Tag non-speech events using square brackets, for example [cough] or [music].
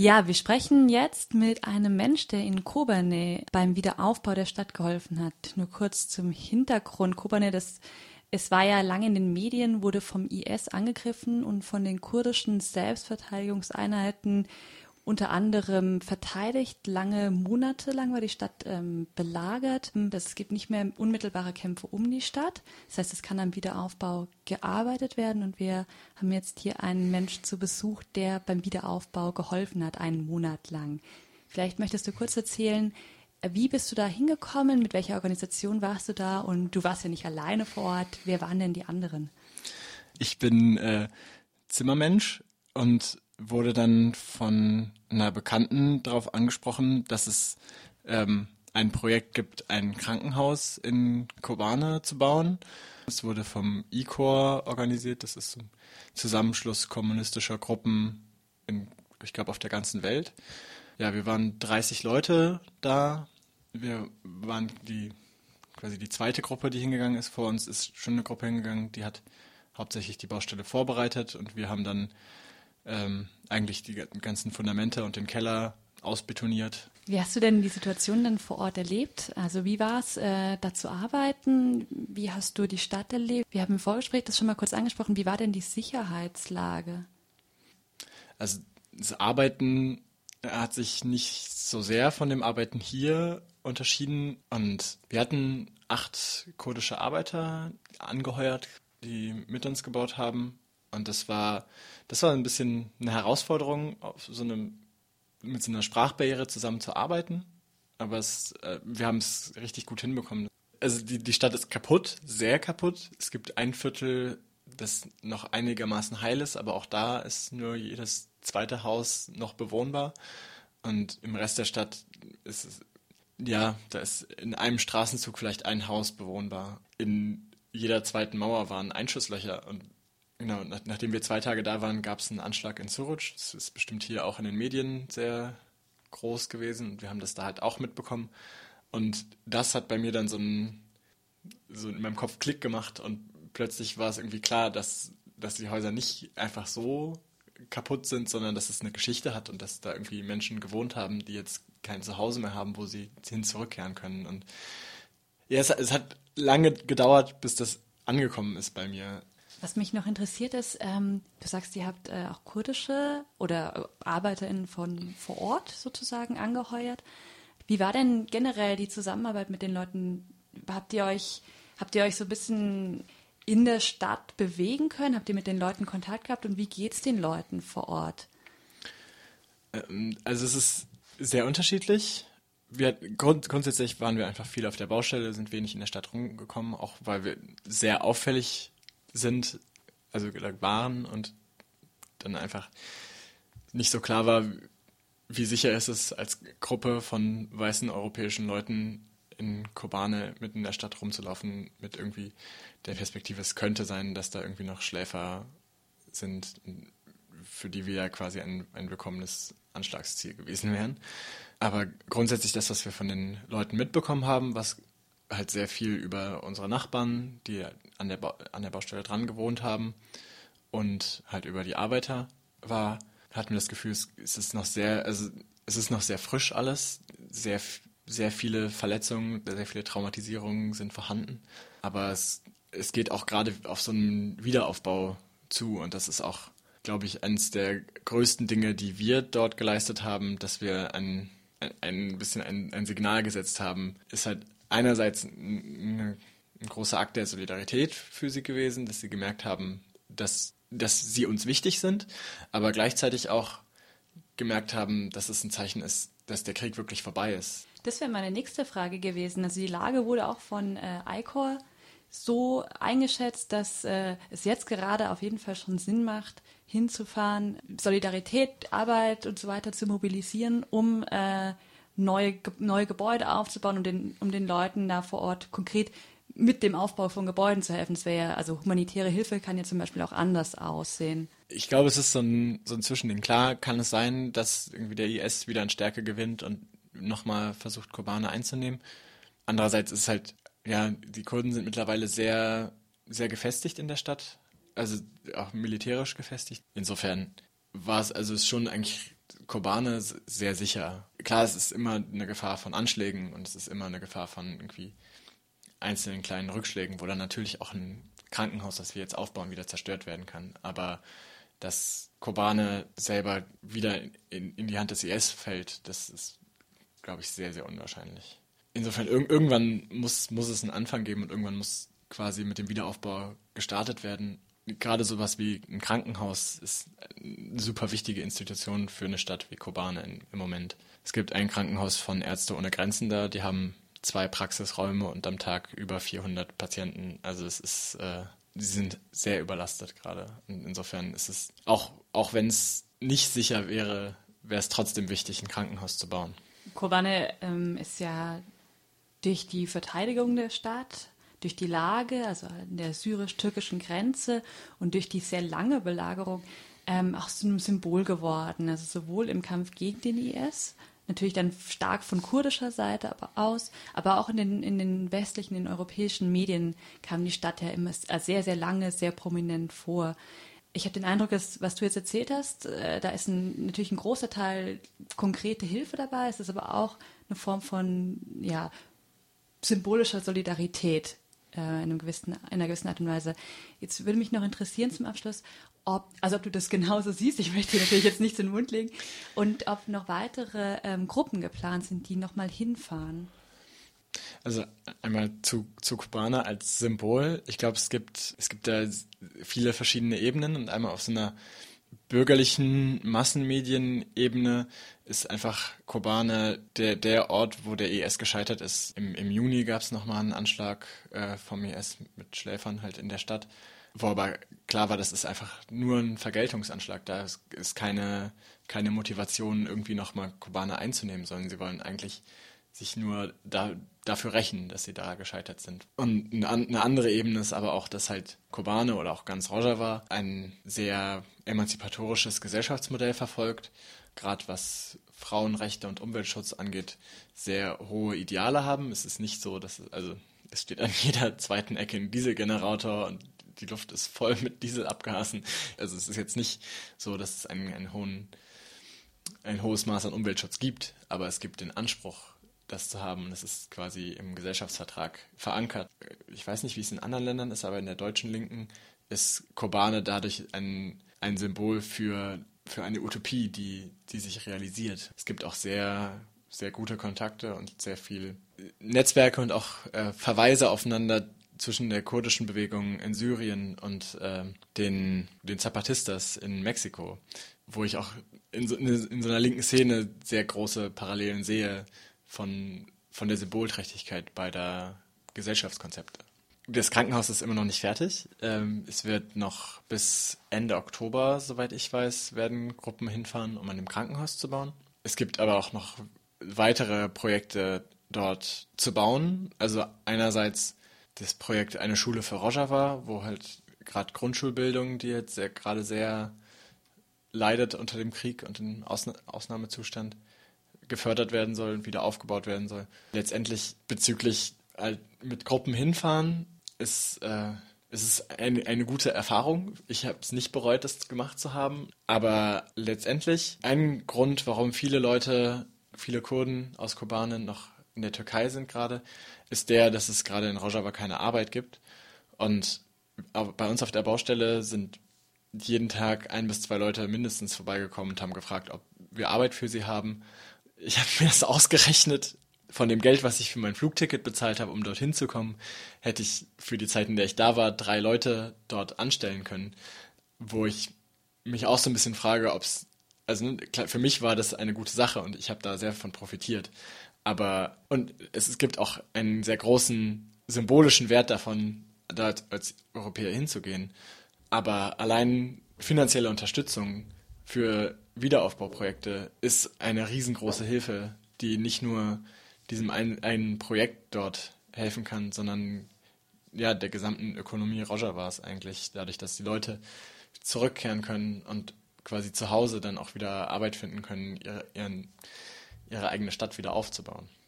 Ja, wir sprechen jetzt mit einem Mensch, der in Kobane beim Wiederaufbau der Stadt geholfen hat. Nur kurz zum Hintergrund. Kobane, das es war ja lange in den Medien, wurde vom IS angegriffen und von den kurdischen Selbstverteidigungseinheiten unter anderem verteidigt. Lange Monate lang war die Stadt ähm, belagert. Es gibt nicht mehr unmittelbare Kämpfe um die Stadt. Das heißt, es kann am Wiederaufbau gearbeitet werden. Und wir haben jetzt hier einen Mensch zu Besuch, der beim Wiederaufbau geholfen hat, einen Monat lang. Vielleicht möchtest du kurz erzählen, wie bist du da hingekommen? Mit welcher Organisation warst du da? Und du warst ja nicht alleine vor Ort. Wer waren denn die anderen? Ich bin äh, Zimmermensch und wurde dann von einer Bekannten darauf angesprochen, dass es ähm, ein Projekt gibt, ein Krankenhaus in Kobane zu bauen. Es wurde vom ICOR organisiert. Das ist ein Zusammenschluss kommunistischer Gruppen, in, ich glaube, auf der ganzen Welt. Ja, wir waren 30 Leute da. Wir waren die quasi die zweite Gruppe, die hingegangen ist. Vor uns ist schon eine Gruppe hingegangen, die hat hauptsächlich die Baustelle vorbereitet und wir haben dann ähm, eigentlich die ganzen Fundamente und den Keller ausbetoniert. Wie hast du denn die Situation dann vor Ort erlebt? Also wie war es, äh, da zu arbeiten? Wie hast du die Stadt erlebt? Wir haben im Vorgespräch das schon mal kurz angesprochen. Wie war denn die Sicherheitslage? Also das Arbeiten hat sich nicht so sehr von dem Arbeiten hier unterschieden. Und wir hatten acht kurdische Arbeiter angeheuert, die mit uns gebaut haben. Und das war, das war ein bisschen eine Herausforderung, so einem, mit so einer Sprachbarriere zusammen zu arbeiten. Aber es, äh, wir haben es richtig gut hinbekommen. Also die, die Stadt ist kaputt, sehr kaputt. Es gibt ein Viertel, das noch einigermaßen heil ist, aber auch da ist nur jedes zweite Haus noch bewohnbar. Und im Rest der Stadt ist es, ja, da ist in einem Straßenzug vielleicht ein Haus bewohnbar. In jeder zweiten Mauer waren Einschusslöcher. Und genau, nach, nachdem wir zwei Tage da waren, gab es einen Anschlag in Suruc. Das ist bestimmt hier auch in den Medien sehr groß gewesen. Und wir haben das da halt auch mitbekommen. Und das hat bei mir dann so ein, so in meinem Kopf Klick gemacht und plötzlich war es irgendwie klar, dass, dass die Häuser nicht einfach so kaputt sind, sondern dass es eine Geschichte hat und dass da irgendwie Menschen gewohnt haben, die jetzt kein Zuhause mehr haben, wo sie hin zurückkehren können. Und ja, es, es hat lange gedauert, bis das angekommen ist bei mir. Was mich noch interessiert ist, ähm, du sagst, ihr habt äh, auch kurdische oder ArbeiterInnen von vor Ort sozusagen angeheuert. Wie war denn generell die Zusammenarbeit mit den Leuten? Habt ihr euch, habt ihr euch so ein bisschen in der Stadt bewegen können? Habt ihr mit den Leuten Kontakt gehabt und wie geht es den Leuten vor Ort? Ähm, also es ist sehr unterschiedlich. Wir, grund, grundsätzlich waren wir einfach viel auf der Baustelle, sind wenig in der Stadt rumgekommen, auch weil wir sehr auffällig sind, also waren und dann einfach nicht so klar war, wie sicher ist es als Gruppe von weißen europäischen Leuten in Kobane mitten in der Stadt rumzulaufen mit irgendwie der Perspektive, es könnte sein, dass da irgendwie noch Schläfer sind, für die wir ja quasi ein, ein willkommenes Anschlagsziel gewesen wären. Aber grundsätzlich das, was wir von den Leuten mitbekommen haben, was halt sehr viel über unsere Nachbarn, die an der, ba an der Baustelle dran gewohnt haben und halt über die Arbeiter war, hatten wir das Gefühl, es, ist noch sehr, also es ist noch sehr frisch alles, sehr sehr viele Verletzungen, sehr viele Traumatisierungen sind vorhanden. Aber es, es geht auch gerade auf so einen Wiederaufbau zu. Und das ist auch, glaube ich, eines der größten Dinge, die wir dort geleistet haben, dass wir ein, ein, ein bisschen ein, ein Signal gesetzt haben, ist halt einerseits ein, ein großer Akt der Solidarität für sie gewesen, dass sie gemerkt haben, dass, dass sie uns wichtig sind, aber gleichzeitig auch gemerkt haben, dass es ein Zeichen ist, dass der Krieg wirklich vorbei ist. Das wäre meine nächste Frage gewesen. Also die Lage wurde auch von äh, ICOR so eingeschätzt, dass äh, es jetzt gerade auf jeden Fall schon Sinn macht, hinzufahren, Solidarität, Arbeit und so weiter zu mobilisieren, um äh, neue, neue Gebäude aufzubauen, um den, um den Leuten da vor Ort konkret mit dem Aufbau von Gebäuden zu helfen. Das wäre ja, also humanitäre Hilfe kann ja zum Beispiel auch anders aussehen. Ich glaube, es ist so ein, so ein Zwischending. Klar kann es sein, dass irgendwie der IS wieder an Stärke gewinnt und nochmal versucht, Kobane einzunehmen. Andererseits ist es halt, ja, die Kurden sind mittlerweile sehr, sehr gefestigt in der Stadt, also auch militärisch gefestigt. Insofern war es, also ist schon eigentlich Kobane sehr sicher. Klar, es ist immer eine Gefahr von Anschlägen und es ist immer eine Gefahr von irgendwie einzelnen kleinen Rückschlägen, wo dann natürlich auch ein Krankenhaus, das wir jetzt aufbauen, wieder zerstört werden kann. Aber dass Kobane selber wieder in, in die Hand des IS fällt, das ist, glaube ich, sehr, sehr unwahrscheinlich. Insofern, ir irgendwann muss, muss es einen Anfang geben und irgendwann muss quasi mit dem Wiederaufbau gestartet werden. Gerade sowas wie ein Krankenhaus ist eine super wichtige Institution für eine Stadt wie Kobane in, im Moment. Es gibt ein Krankenhaus von Ärzte ohne Grenzen da, die haben zwei Praxisräume und am Tag über 400 Patienten. Also es ist, äh, die sind sehr überlastet gerade. Und insofern ist es, auch, auch wenn es nicht sicher wäre, wäre es trotzdem wichtig, ein Krankenhaus zu bauen. Kobane ähm, ist ja durch die Verteidigung der Stadt, durch die Lage, also an der syrisch-türkischen Grenze und durch die sehr lange Belagerung ähm, auch zu einem Symbol geworden. Also sowohl im Kampf gegen den IS, natürlich dann stark von kurdischer Seite aber aus, aber auch in den, in den westlichen, in den europäischen Medien kam die Stadt ja immer sehr, sehr lange, sehr prominent vor. Ich habe den Eindruck, dass, was du jetzt erzählt hast, äh, da ist ein, natürlich ein großer Teil konkrete Hilfe dabei, es ist aber auch eine Form von ja, symbolischer Solidarität äh, in, einem gewissen, in einer gewissen Art und Weise. Jetzt würde mich noch interessieren zum Abschluss, ob, also ob du das [laughs] genauso siehst, ich möchte dir natürlich jetzt nichts in den Mund legen, und ob noch weitere ähm, Gruppen geplant sind, die nochmal hinfahren. Also einmal zu, zu Kubana als Symbol. Ich glaube, es gibt, es gibt da viele verschiedene Ebenen und einmal auf so einer bürgerlichen Massenmedienebene ist einfach Kobane der, der Ort, wo der IS gescheitert ist. Im, im Juni gab es nochmal einen Anschlag äh, vom IS mit Schläfern halt in der Stadt, wo aber klar war, das ist einfach nur ein Vergeltungsanschlag. Da ist, ist keine, keine Motivation, irgendwie nochmal Kobane einzunehmen, sondern sie wollen eigentlich sich nur da, dafür rächen, dass sie da gescheitert sind. Und eine andere Ebene ist aber auch, dass halt Kobane oder auch ganz Rojava ein sehr emanzipatorisches Gesellschaftsmodell verfolgt, gerade was Frauenrechte und Umweltschutz angeht, sehr hohe Ideale haben. Es ist nicht so, dass es, also es steht an [laughs] jeder zweiten Ecke ein Dieselgenerator und die Luft ist voll mit Diesel abgehasen. Also es ist jetzt nicht so, dass es einen, einen hohen, ein hohes Maß an Umweltschutz gibt, aber es gibt den Anspruch, das zu haben. Das ist quasi im Gesellschaftsvertrag verankert. Ich weiß nicht, wie es in anderen Ländern ist, aber in der deutschen Linken ist Kobane dadurch ein, ein Symbol für, für eine Utopie, die, die sich realisiert. Es gibt auch sehr, sehr gute Kontakte und sehr viel Netzwerke und auch äh, Verweise aufeinander zwischen der kurdischen Bewegung in Syrien und äh, den, den Zapatistas in Mexiko, wo ich auch in so, in so einer linken Szene sehr große Parallelen sehe von, von der Symbolträchtigkeit beider Gesellschaftskonzepte. Das Krankenhaus ist immer noch nicht fertig. Ähm, es wird noch bis Ende Oktober, soweit ich weiß, werden Gruppen hinfahren, um an dem Krankenhaus zu bauen. Es gibt aber auch noch weitere Projekte dort zu bauen. Also einerseits das Projekt Eine Schule für Rojava, wo halt gerade Grundschulbildung, die jetzt gerade sehr leidet unter dem Krieg und dem Ausna Ausnahmezustand, gefördert werden soll und wieder aufgebaut werden soll. Letztendlich bezüglich halt mit Gruppen hinfahren ist äh, es ist eine, gute Erfahrung. Ich habe es nicht bereut, das gemacht zu haben. Aber letztendlich ein Grund, warum viele Leute, viele Kurden aus Kobane noch in der Türkei sind gerade, ist der, dass es gerade in Rojava keine Arbeit gibt. Und bei uns auf der Baustelle sind jeden Tag ein bis zwei Leute mindestens vorbeigekommen und haben gefragt, ob wir Arbeit für sie haben ich habe mir das ausgerechnet. Von dem Geld, was ich für mein Flugticket bezahlt habe, um dorthin zu kommen, hätte ich für die Zeit, in der ich da war, drei Leute dort anstellen können, wo ich mich auch so ein bisschen frage, ob es, also ne, für mich war das eine gute Sache und ich habe da sehr von profitiert. Aber, und es, es gibt auch einen sehr großen symbolischen Wert davon, da als Europäer hinzugehen. Aber allein finanzielle Unterstützung für Wiederaufbauprojekte ist eine riesengroße Hilfe, die nicht nur diesem einen, einen Projekt dort helfen kann, sondern ja, der gesamten Ökonomie Rojavas eigentlich, dadurch, dass die Leute zurückkehren können und quasi zu Hause dann auch wieder Arbeit finden können, ihre, ihren, ihre eigene Stadt wieder aufzubauen.